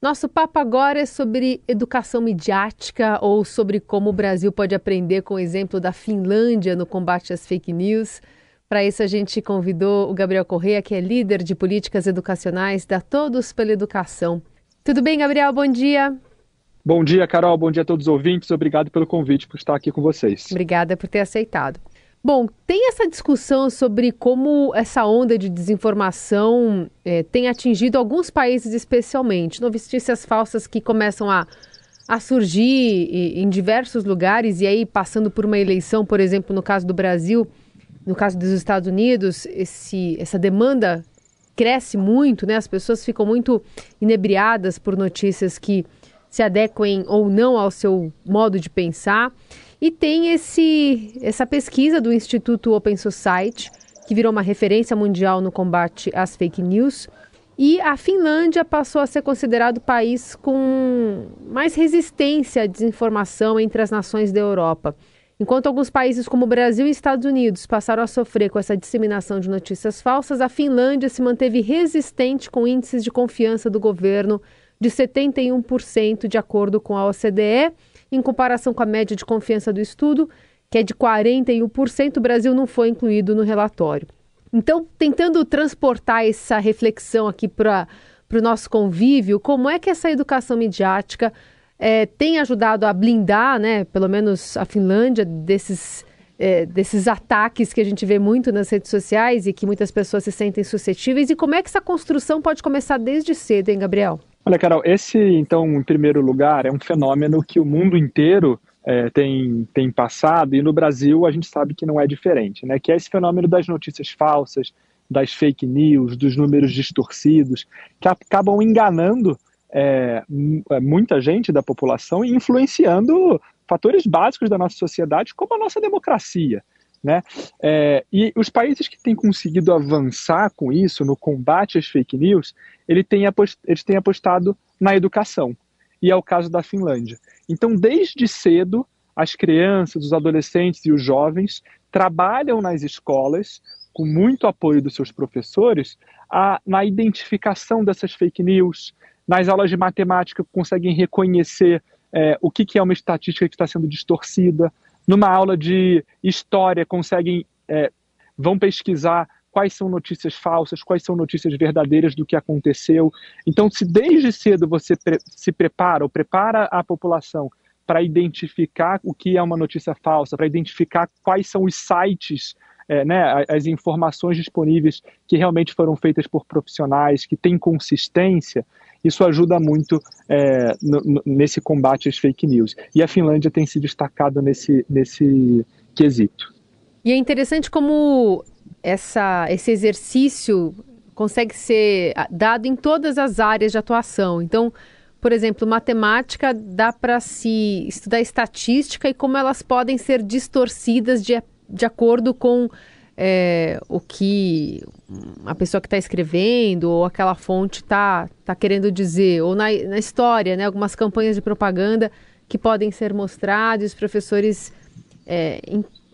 Nosso papo agora é sobre educação midiática ou sobre como o Brasil pode aprender com o exemplo da Finlândia no combate às fake news. Para isso, a gente convidou o Gabriel Correia, que é líder de políticas educacionais da Todos pela Educação. Tudo bem, Gabriel? Bom dia. Bom dia, Carol. Bom dia a todos os ouvintes. Obrigado pelo convite por estar aqui com vocês. Obrigada por ter aceitado. Bom, tem essa discussão sobre como essa onda de desinformação é, tem atingido alguns países especialmente. Notícias falsas que começam a, a surgir em diversos lugares e aí passando por uma eleição, por exemplo, no caso do Brasil, no caso dos Estados Unidos, esse, essa demanda cresce muito, né? As pessoas ficam muito inebriadas por notícias que se adequem ou não ao seu modo de pensar. E tem esse, essa pesquisa do Instituto Open Society, que virou uma referência mundial no combate às fake news. E a Finlândia passou a ser considerado o país com mais resistência à desinformação entre as nações da Europa. Enquanto alguns países como Brasil e Estados Unidos passaram a sofrer com essa disseminação de notícias falsas, a Finlândia se manteve resistente com índices de confiança do governo de 71%, de acordo com a OCDE, em comparação com a média de confiança do estudo, que é de 41%, o Brasil não foi incluído no relatório. Então, tentando transportar essa reflexão aqui para o nosso convívio, como é que essa educação midiática é, tem ajudado a blindar, né, pelo menos a Finlândia, desses, é, desses ataques que a gente vê muito nas redes sociais e que muitas pessoas se sentem suscetíveis, e como é que essa construção pode começar desde cedo, hein, Gabriel? Olha, Carol, esse, então, em primeiro lugar, é um fenômeno que o mundo inteiro é, tem, tem passado e no Brasil a gente sabe que não é diferente, né? Que é esse fenômeno das notícias falsas, das fake news, dos números distorcidos, que acabam enganando é, é muita gente da população e influenciando fatores básicos da nossa sociedade, como a nossa democracia. Né? É, e os países que têm conseguido avançar com isso, no combate às fake news, ele tem eles têm apostado na educação. E é o caso da Finlândia. Então, desde cedo, as crianças, os adolescentes e os jovens trabalham nas escolas, com muito apoio dos seus professores, a, na identificação dessas fake news. Nas aulas de matemática, conseguem reconhecer é, o que, que é uma estatística que está sendo distorcida numa aula de história conseguem é, vão pesquisar quais são notícias falsas, quais são notícias verdadeiras do que aconteceu. Então, se desde cedo você pre se prepara ou prepara a população para identificar o que é uma notícia falsa, para identificar quais são os sites, é, né, as informações disponíveis que realmente foram feitas por profissionais, que têm consistência, isso ajuda muito é, nesse combate às fake news. E a Finlândia tem se destacado nesse, nesse quesito. E é interessante como essa, esse exercício consegue ser dado em todas as áreas de atuação. Então, por exemplo, matemática dá para se estudar estatística e como elas podem ser distorcidas de, de acordo com é, o que a pessoa que está escrevendo ou aquela fonte está tá querendo dizer, ou na, na história, né, algumas campanhas de propaganda que podem ser mostradas, os professores é,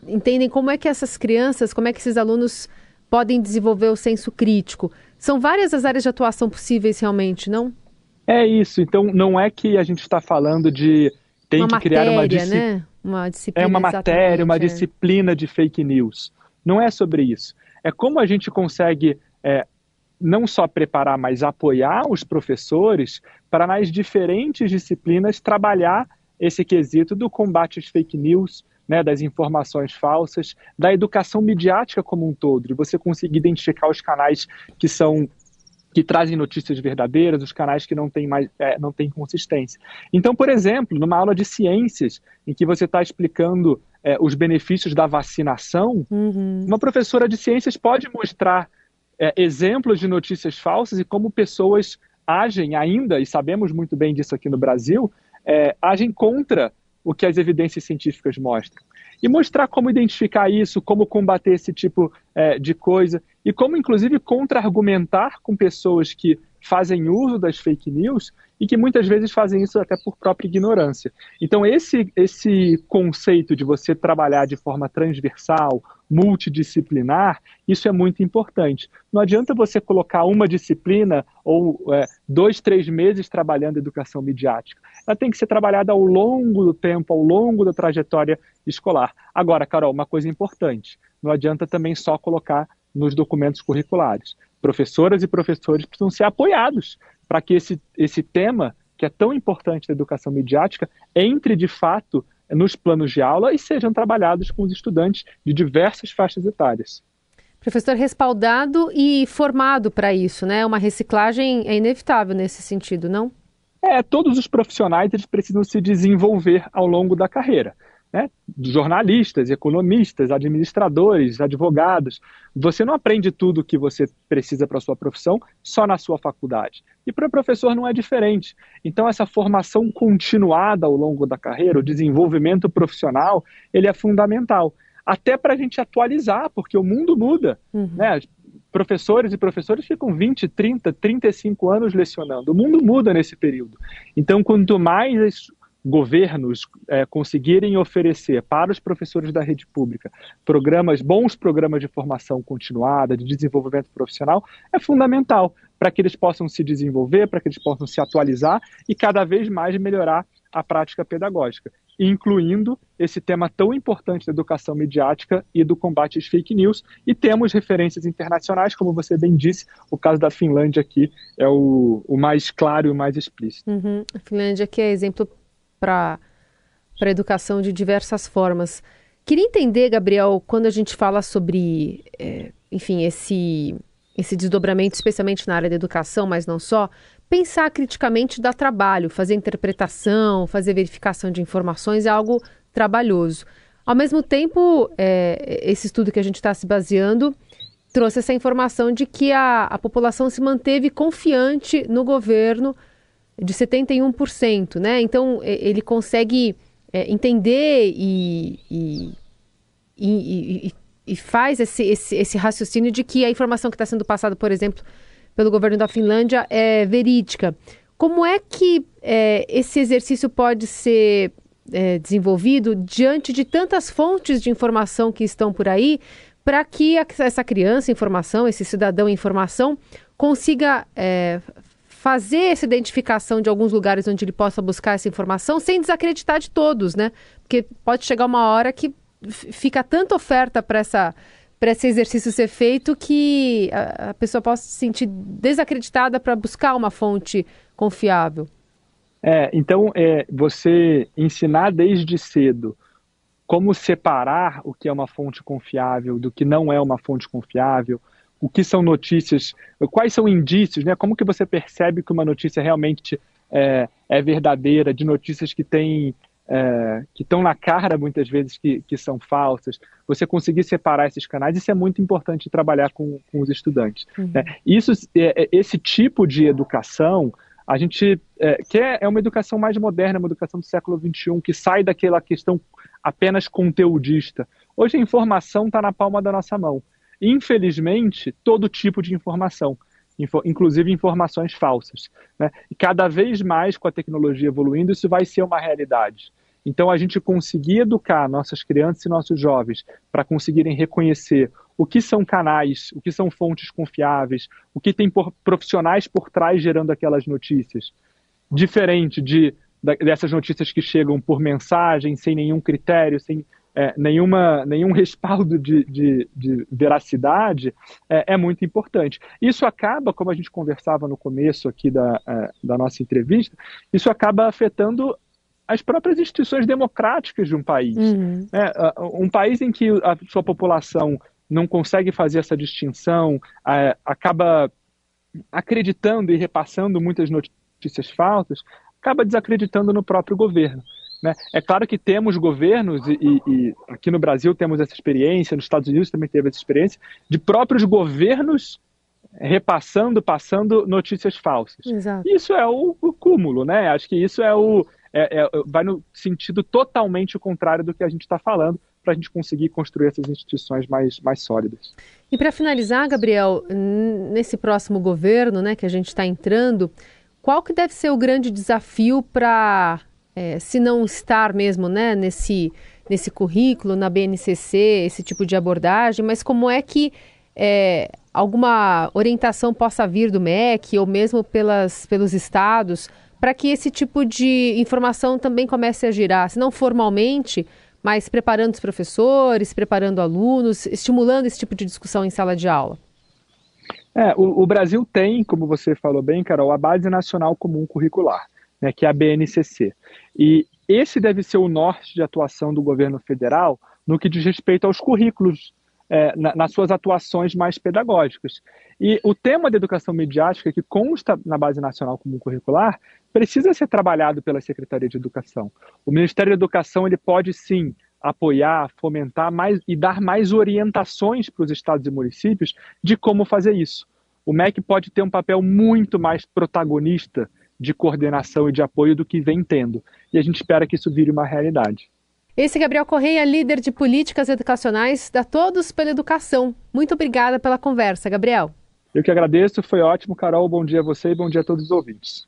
entendem como é que essas crianças, como é que esses alunos podem desenvolver o senso crítico. São várias as áreas de atuação possíveis realmente, não? É isso. Então, não é que a gente está falando de tem uma que matéria, criar uma, disci... né? uma disciplina. É uma matéria, uma é. disciplina de fake news. Não é sobre isso. É como a gente consegue é, não só preparar, mas apoiar os professores para nas diferentes disciplinas trabalhar esse quesito do combate às fake news, né, das informações falsas, da educação midiática como um todo, de você conseguir identificar os canais que são que trazem notícias verdadeiras, os canais que não têm mais é, não têm consistência. Então, por exemplo, numa aula de ciências em que você está explicando é, os benefícios da vacinação, uhum. uma professora de ciências pode mostrar é, exemplos de notícias falsas e como pessoas agem ainda, e sabemos muito bem disso aqui no Brasil, é, agem contra o que as evidências científicas mostram. E mostrar como identificar isso, como combater esse tipo é, de coisa, e como, inclusive, contra-argumentar com pessoas que fazem uso das fake news e que muitas vezes fazem isso até por própria ignorância. Então, esse, esse conceito de você trabalhar de forma transversal, multidisciplinar, isso é muito importante. Não adianta você colocar uma disciplina ou é, dois, três meses trabalhando educação midiática. Ela tem que ser trabalhada ao longo do tempo, ao longo da trajetória escolar. Agora, Carol, uma coisa importante: não adianta também só colocar nos documentos curriculares. Professoras e professores precisam ser apoiados para que esse, esse tema, que é tão importante da educação midiática, entre de fato nos planos de aula e sejam trabalhados com os estudantes de diversas faixas etárias. Professor respaldado e formado para isso, né? Uma reciclagem é inevitável nesse sentido, não? É, todos os profissionais eles precisam se desenvolver ao longo da carreira né, jornalistas, economistas, administradores, advogados. Você não aprende tudo que você precisa para a sua profissão só na sua faculdade. E para o professor não é diferente. Então, essa formação continuada ao longo da carreira, o desenvolvimento profissional, ele é fundamental. Até para a gente atualizar, porque o mundo muda. Uhum. Né? Professores e professores ficam 20, 30, 35 anos lecionando. O mundo muda nesse período. Então, quanto mais governos é, conseguirem oferecer para os professores da rede pública programas, bons programas de formação continuada, de desenvolvimento profissional, é fundamental para que eles possam se desenvolver, para que eles possam se atualizar e cada vez mais melhorar a prática pedagógica, incluindo esse tema tão importante da educação midiática e do combate às fake news. E temos referências internacionais, como você bem disse, o caso da Finlândia aqui é o, o mais claro e o mais explícito. Uhum. A Finlândia que é exemplo para a educação de diversas formas. Queria entender, Gabriel, quando a gente fala sobre, é, enfim, esse, esse desdobramento, especialmente na área da educação, mas não só, pensar criticamente dá trabalho, fazer interpretação, fazer verificação de informações é algo trabalhoso. Ao mesmo tempo, é, esse estudo que a gente está se baseando trouxe essa informação de que a, a população se manteve confiante no governo de 71%, né? Então ele consegue é, entender e, e, e, e faz esse, esse, esse, raciocínio de que a informação que está sendo passada, por exemplo, pelo governo da Finlândia é verídica. Como é que é, esse exercício pode ser é, desenvolvido diante de tantas fontes de informação que estão por aí, para que essa criança em formação, esse cidadão em formação, consiga é, fazer essa identificação de alguns lugares onde ele possa buscar essa informação sem desacreditar de todos, né? Porque pode chegar uma hora que fica tanta oferta para essa para esse exercício ser feito que a, a pessoa possa se sentir desacreditada para buscar uma fonte confiável. É, então é, você ensinar desde cedo como separar o que é uma fonte confiável do que não é uma fonte confiável, o que são notícias, quais são indícios, né? Como que você percebe que uma notícia realmente é, é verdadeira, de notícias que têm é, que estão na cara muitas vezes que, que são falsas, você conseguir separar esses canais, isso é muito importante trabalhar com, com os estudantes. Uhum. Né? Isso, é, é esse tipo de educação, a gente é, quer é uma educação mais moderna, uma educação do século XXI, que sai daquela questão apenas conteudista. Hoje a informação está na palma da nossa mão infelizmente, todo tipo de informação, inclusive informações falsas. Né? E cada vez mais, com a tecnologia evoluindo, isso vai ser uma realidade. Então, a gente conseguir educar nossas crianças e nossos jovens para conseguirem reconhecer o que são canais, o que são fontes confiáveis, o que tem por, profissionais por trás gerando aquelas notícias, diferente de dessas notícias que chegam por mensagem, sem nenhum critério, sem é, nenhuma, nenhum respaldo de, de, de veracidade, é, é, muito importante. Isso acaba, como a gente conversava no começo aqui da, é, da nossa entrevista, isso acaba afetando as próprias instituições democráticas de um país. Uhum. É, um país em que a sua população não consegue fazer essa distinção, acaba acreditando e repassando muitas notícias falsas, acaba desacreditando no próprio governo. Né? É claro que temos governos, e, e, aqui no Brasil temos essa experiência, nos Estados Unidos também teve essa experiência, de próprios governos repassando, passando notícias falsas. Exato. Isso é o, o, cúmulo, né? Acho que isso é o. É, é, vai no sentido totalmente contrário do que a gente está falando, para a gente conseguir construir essas instituições mais, mais sólidas. E para finalizar, Gabriel, nesse próximo governo né, que a gente está entrando, qual que deve ser o grande desafio para é, se não estar mesmo né, nesse, nesse currículo, na BNCC, esse tipo de abordagem, mas como é que é, alguma orientação possa vir do MEC ou mesmo pelas, pelos estados para que esse tipo de informação também comece a girar, se não formalmente, mas preparando os professores, preparando alunos, estimulando esse tipo de discussão em sala de aula? É, o, o, Brasil tem, como você falou bem, Carol, a Base Nacional Comum Curricular, né, que é a BNCC. E esse deve ser o norte de atuação do governo federal no que diz respeito aos currículos é, na, nas suas atuações mais pedagógicas. E o tema da educação midiática, que consta na Base Nacional Comum Curricular, precisa ser trabalhado pela Secretaria de Educação. O Ministério da Educação ele pode sim apoiar, fomentar mais e dar mais orientações para os estados e municípios de como fazer isso. O MEC pode ter um papel muito mais protagonista de coordenação e de apoio do que vem tendo. E a gente espera que isso vire uma realidade. Esse é Gabriel Correia, líder de políticas educacionais da Todos pela Educação. Muito obrigada pela conversa, Gabriel. Eu que agradeço, foi ótimo, Carol. Bom dia a você e bom dia a todos os ouvintes.